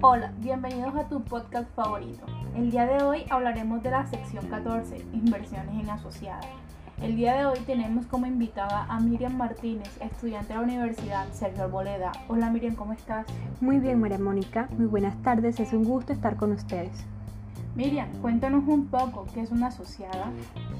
Hola, bienvenidos a tu podcast favorito. El día de hoy hablaremos de la sección 14, inversiones en asociadas. El día de hoy tenemos como invitada a Miriam Martínez, estudiante de la Universidad Sergio Arboleda. Hola Miriam, ¿cómo estás? Muy bien, María Mónica. Muy buenas tardes. Es un gusto estar con ustedes. Miriam, cuéntanos un poco qué es una asociada.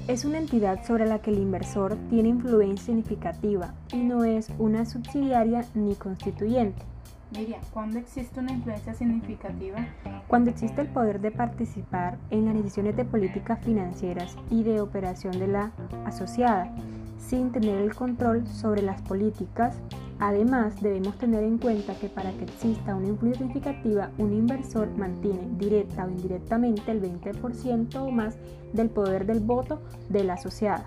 Es una entidad sobre la que el inversor tiene influencia significativa y no es una subsidiaria ni constituyente. Miriam, ¿cuándo existe una influencia significativa? Cuando existe el poder de participar en las decisiones de políticas financieras y de operación de la asociada, sin tener el control sobre las políticas. Además, debemos tener en cuenta que para que exista una influencia significativa, un inversor mantiene directa o indirectamente el 20% o más del poder del voto de la asociada.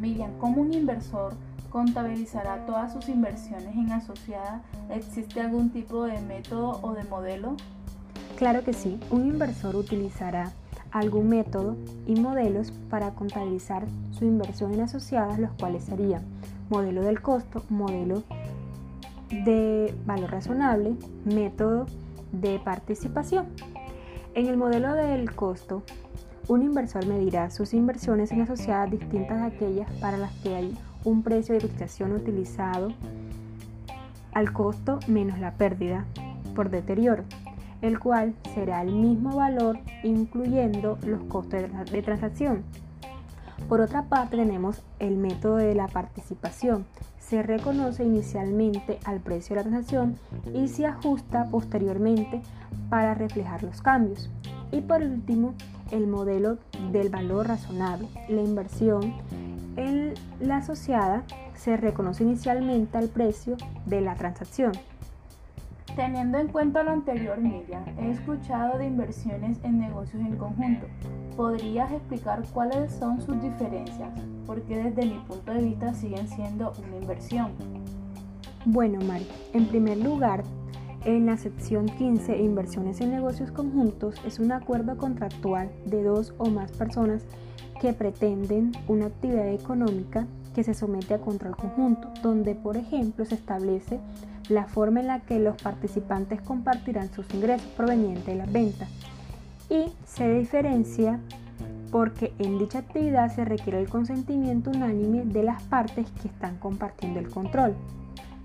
Miriam, ¿cómo un inversor contabilizará todas sus inversiones en asociada? ¿Existe algún tipo de método o de modelo? Claro que sí, un inversor utilizará algún método y modelos para contabilizar su inversión en asociadas, los cuales serían modelo del costo, modelo de valor razonable, método de participación. En el modelo del costo, un inversor medirá sus inversiones en asociadas distintas a aquellas para las que hay un precio de cotización utilizado al costo menos la pérdida por deterioro, el cual será el mismo valor incluyendo los costos de transacción. Por otra parte tenemos el método de la participación. Se reconoce inicialmente al precio de la transacción y se ajusta posteriormente para reflejar los cambios. Y por último, el modelo del valor razonable. La inversión en la asociada se reconoce inicialmente al precio de la transacción. Teniendo en cuenta lo anterior, Miriam, he escuchado de inversiones en negocios en conjunto. ¿Podrías explicar cuáles son sus diferencias? Porque desde mi punto de vista siguen siendo una inversión. Bueno, Mari, en primer lugar, en la sección 15, Inversiones en negocios conjuntos, es un acuerdo contractual de dos o más personas que pretenden una actividad económica que se somete a control conjunto, donde por ejemplo se establece la forma en la que los participantes compartirán sus ingresos provenientes de las ventas y se diferencia porque en dicha actividad se requiere el consentimiento unánime de las partes que están compartiendo el control.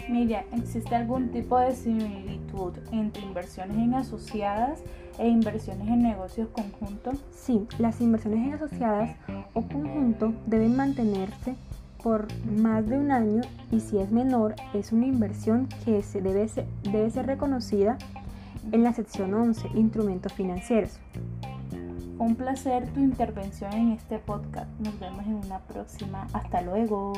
Miriam, ¿existe algún tipo de similitud entre inversiones en asociadas e inversiones en negocios conjuntos? Sí, las inversiones en asociadas o conjunto deben mantenerse por más de un año y si es menor es una inversión que se debe, ser, debe ser reconocida en la sección 11, instrumentos financieros. Un placer tu intervención en este podcast. Nos vemos en una próxima. Hasta luego.